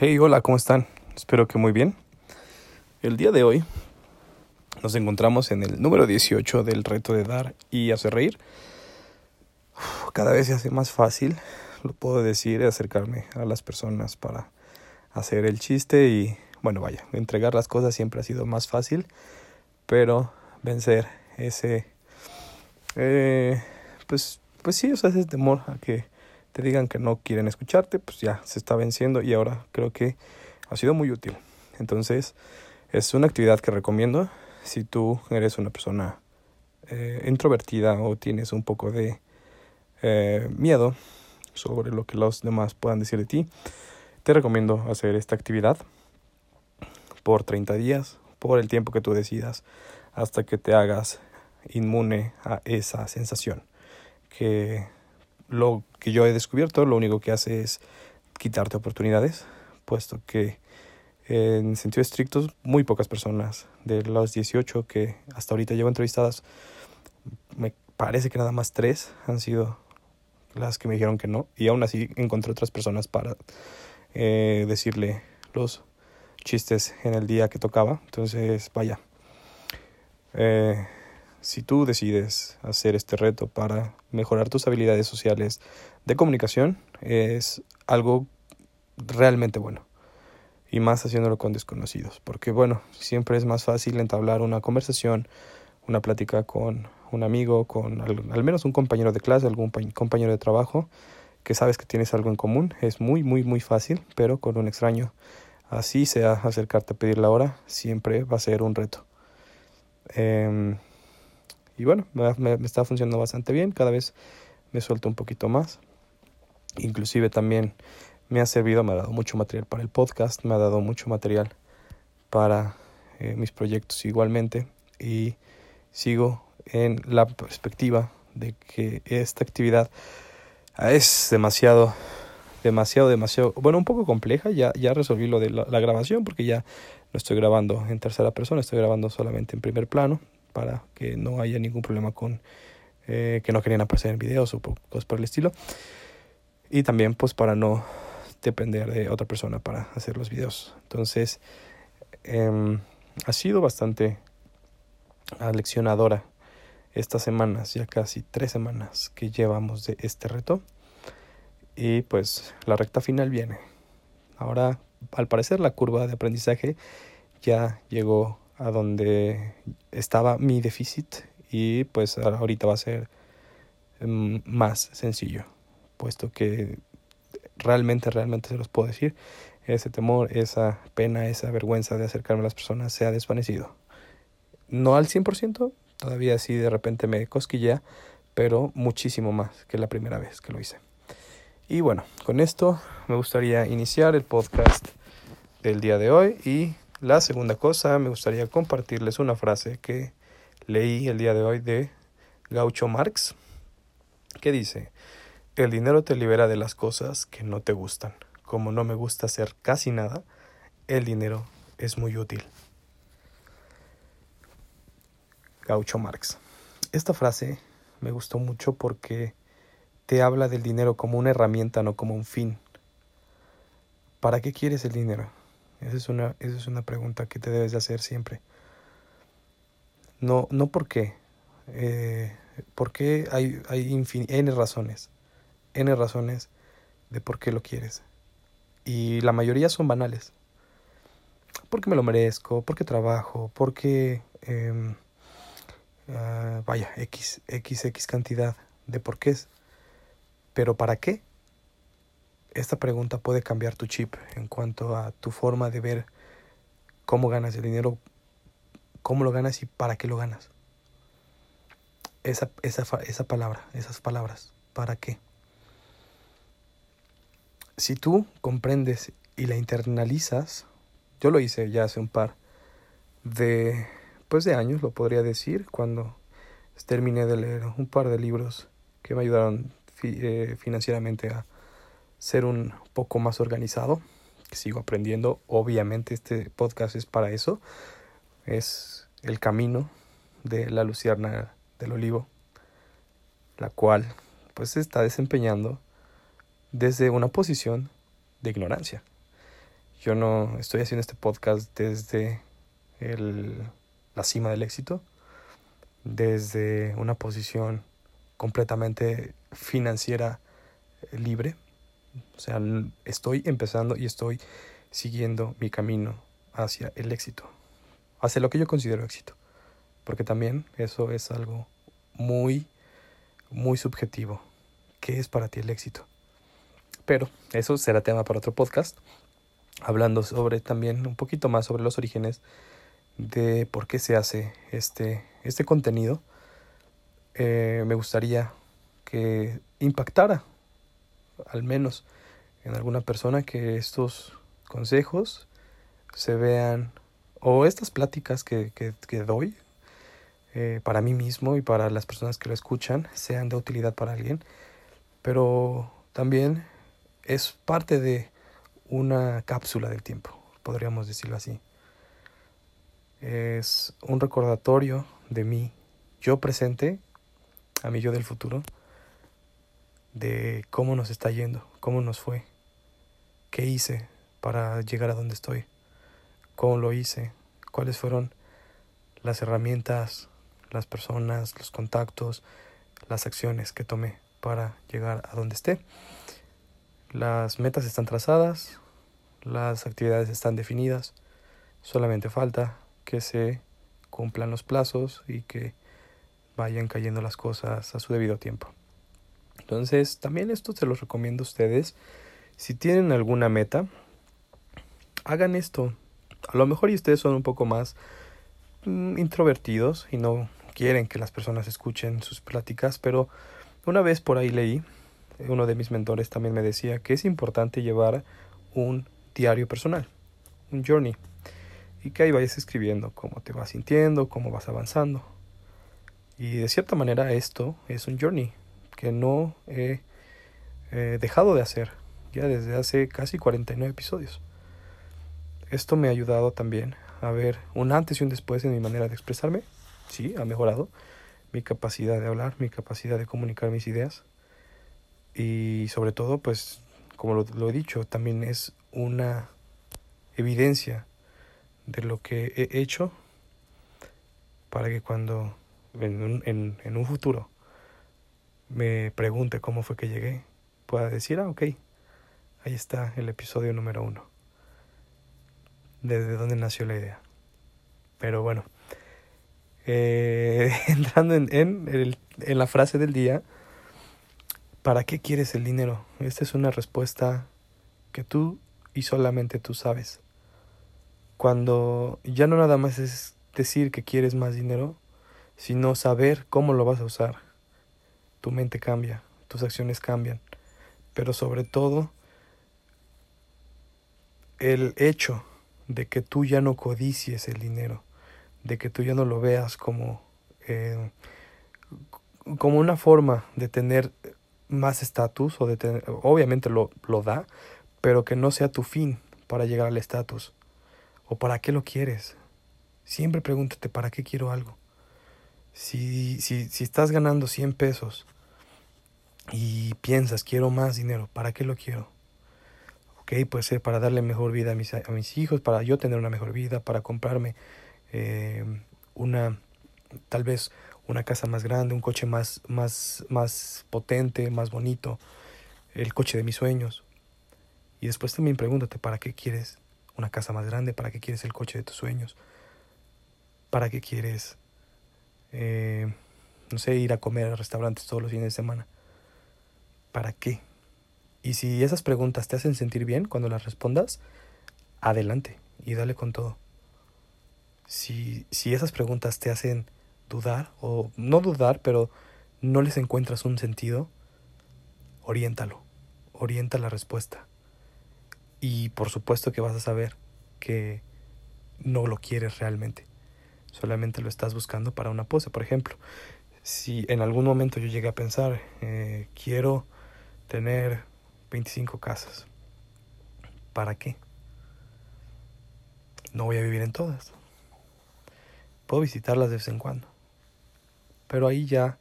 Hey, hola, ¿cómo están? Espero que muy bien. El día de hoy nos encontramos en el número 18 del reto de dar y hacer reír. Cada vez se hace más fácil, lo puedo decir, acercarme a las personas para hacer el chiste y, bueno, vaya, entregar las cosas siempre ha sido más fácil, pero vencer ese, eh, pues, pues sí, o sea, ese temor a que te digan que no quieren escucharte, pues ya se está venciendo y ahora creo que ha sido muy útil. Entonces, es una actividad que recomiendo si tú eres una persona eh, introvertida o tienes un poco de eh, miedo sobre lo que los demás puedan decir de ti. Te recomiendo hacer esta actividad por 30 días, por el tiempo que tú decidas, hasta que te hagas inmune a esa sensación que lo que yo he descubierto lo único que hace es quitarte oportunidades, puesto que en sentido estricto muy pocas personas de los 18 que hasta ahorita llevo entrevistadas, me parece que nada más tres han sido las que me dijeron que no y aún así encontré otras personas para eh, decirle los chistes en el día que tocaba. Entonces, vaya. Eh, si tú decides hacer este reto para mejorar tus habilidades sociales de comunicación, es algo realmente bueno. Y más haciéndolo con desconocidos. Porque bueno, siempre es más fácil entablar una conversación, una plática con un amigo, con al, menos un compañero de clase, algún compañero de trabajo, que sabes que tienes algo en común. Es muy, muy, muy fácil, pero con un extraño, así sea acercarte a pedir la hora, siempre va a ser un reto. Eh, y bueno, me, está funcionando bastante bien, cada vez me suelto un poquito más. Inclusive también me ha servido, me ha dado mucho material para el podcast, me ha dado mucho material para eh, mis proyectos igualmente y sigo en la perspectiva de que esta actividad es demasiado demasiado demasiado bueno un poco compleja ya ya resolví lo de la grabación porque ya no estoy grabando en tercera persona estoy grabando solamente en primer plano para que no haya ningún problema con eh, que no querían aparecer en videos o cosas por el estilo. Y también pues para no depender de otra persona para hacer los videos. Entonces em, ha sido bastante aleccionadora estas semanas, ya casi tres semanas que llevamos de este reto. Y pues la recta final viene. Ahora, al parecer, la curva de aprendizaje ya llegó a donde estaba mi déficit y pues ahorita va a ser mm, más sencillo, puesto que realmente, realmente se los puedo decir, ese temor, esa pena, esa vergüenza de acercarme a las personas se ha desvanecido. No al 100%, todavía sí de repente me cosquilla, pero muchísimo más que la primera vez que lo hice. Y bueno, con esto me gustaría iniciar el podcast del día de hoy y la segunda cosa, me gustaría compartirles una frase que leí el día de hoy de Gaucho Marx, que dice, el dinero te libera de las cosas que no te gustan. Como no me gusta hacer casi nada, el dinero es muy útil. Gaucho Marx. Esta frase me gustó mucho porque te habla del dinero como una herramienta, no como un fin. ¿Para qué quieres el dinero? Esa es una, esa es una pregunta que te debes de hacer siempre. No, no por qué. Eh, porque hay, N razones. N razones de por qué lo quieres. Y la mayoría son banales. Porque me lo merezco, porque trabajo, porque... Eh, vaya, X, X, X cantidad de por qué. Pero ¿para qué? Esta pregunta puede cambiar tu chip en cuanto a tu forma de ver cómo ganas el dinero, cómo lo ganas y para qué lo ganas. Esa, esa, esa palabra, esas palabras, ¿para qué? Si tú comprendes y la internalizas, yo lo hice ya hace un par de, pues de años, lo podría decir, cuando terminé de leer un par de libros que me ayudaron eh, financieramente a, ser un poco más organizado. Sigo aprendiendo. Obviamente este podcast es para eso. Es el camino de la lucierna del olivo, la cual pues se está desempeñando desde una posición de ignorancia. Yo no estoy haciendo este podcast desde el, la cima del éxito, desde una posición completamente financiera libre. O sea, estoy empezando y estoy siguiendo mi camino hacia el éxito, hacia lo que yo considero éxito, porque también eso es algo muy, muy subjetivo. ¿Qué es para ti el éxito? Pero eso será tema para otro podcast, hablando sobre también un poquito más sobre los orígenes de por qué se hace este, este contenido. Eh, me gustaría que impactara al menos en alguna persona que estos consejos se vean o estas pláticas que, que, doy eh, para mí mismo y para las personas que lo escuchan sean de utilidad para alguien. Pero también es parte de una cápsula del tiempo podríamos decirlo así. Es un recordatorio de mí yo presente a mí yo del futuro de cómo nos está yendo, cómo nos fue, qué hice para llegar a donde estoy, cómo lo hice, cuáles fueron las herramientas, las personas, los contactos, las acciones que tomé para llegar a donde esté. Las metas están trazadas, las actividades están definidas, solamente falta que se cumplan los plazos y que vayan cayendo las cosas a su debido tiempo. Entonces, también esto se los recomiendo a ustedes. Si tienen alguna meta, hagan esto. A lo mejor y ustedes son un poco más mm, introvertidos y no quieren que las personas escuchen sus pláticas, pero una vez por ahí leí, uno de mis mentores también me decía que es importante llevar un diario personal, un journey, y que ahí vayas escribiendo cómo te vas sintiendo, cómo vas avanzando. Y de cierta manera esto es un journey, que no he dejado de hacer ya desde hace casi 49 episodios. Esto me ha ayudado también a ver un antes y un después en mi manera de expresarme. Sí, ha mejorado mi capacidad de hablar, mi capacidad de comunicar mis ideas. Y sobre todo, pues, como lo, lo he dicho, también es una evidencia de lo que he hecho para que cuando en en, en un futuro me pregunte cómo fue que llegué, pueda decir, ah, ok, ahí está el episodio número uno. Desde dónde nació la idea. Pero bueno, eh, entrando en, en, en la frase del día, ¿para qué quieres el dinero? Esta es una respuesta que tú y solamente tú sabes. Cuando ya no nada más es decir que quieres más dinero, sino saber cómo lo vas a usar tu mente cambia, tus acciones cambian, pero sobre todo el hecho de que tú ya no codicies el dinero, de que tú ya no lo veas como, eh, como una forma de tener más estatus, o de tener, obviamente lo, lo da, pero que no sea tu fin para llegar al estatus, o para qué lo quieres. Siempre pregúntate, ¿para qué quiero algo? Si, si, si estás ganando 100 pesos y piensas, quiero más dinero, ¿para qué lo quiero? Ok, puede ser para darle mejor vida a mis, a mis hijos, para yo tener una mejor vida, para comprarme eh, una, tal vez una casa más grande, un coche más, más, más potente, más bonito, el coche de mis sueños. Y después también pregúntate, ¿para qué quieres una casa más grande? ¿Para qué quieres el coche de tus sueños? ¿Para qué quieres eh, no sé, ir a comer a restaurantes todos los fines de semana. ¿Para qué? Y si esas preguntas te hacen sentir bien cuando las respondas, adelante y dale con todo. Si, si esas preguntas te hacen dudar, o no dudar, pero no les encuentras un sentido, oriéntalo, orienta la respuesta. Y por supuesto que vas a saber que no lo quieres realmente solamente lo estás buscando para una pose. Por ejemplo, si en algún momento yo llegué a pensar, eh, quiero tener 25 casas, ¿para qué? No voy a vivir en todas. Puedo visitarlas de vez en cuando. Pero ahí ya...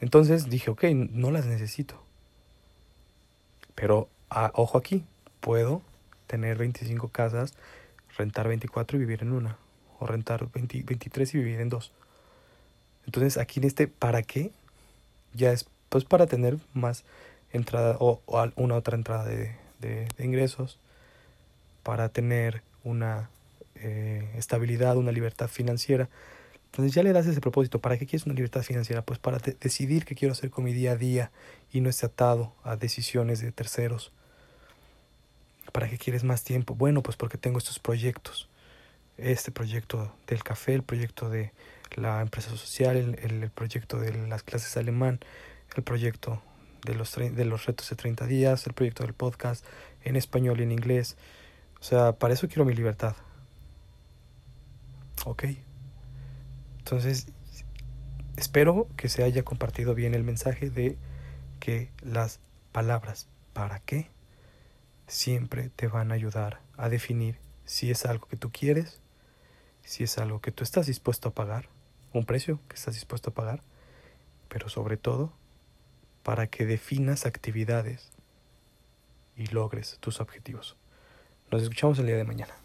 Entonces dije, ok, no las necesito. Pero, ah, ojo aquí, puedo tener 25 casas, rentar 24 y vivir en una. O rentar 23 y vivir en dos. Entonces aquí en este ¿para qué? Ya es pues para tener más entrada o, una otra entrada de, de, ingresos, para tener una eh, estabilidad, una libertad financiera. Entonces ya le das ese propósito. ¿Para qué quieres una libertad financiera? Pues para decidir qué quiero hacer con mi día a día y no esté atado a decisiones de terceros. ¿Para qué quieres más tiempo? Bueno, pues porque tengo estos proyectos. Este proyecto del café, el proyecto de la empresa social, el, el proyecto de las clases alemán, el proyecto de los, de los retos de 30 días, el proyecto del podcast en español y en inglés. O sea, para eso quiero mi libertad. Ok. Entonces, espero que se haya compartido bien el mensaje de que las palabras para qué siempre te van a ayudar a definir si es algo que tú quieres, si es algo que tú estás dispuesto a pagar, un precio que estás dispuesto a pagar, pero sobre todo para que definas actividades y logres tus objetivos. Nos escuchamos el día de mañana.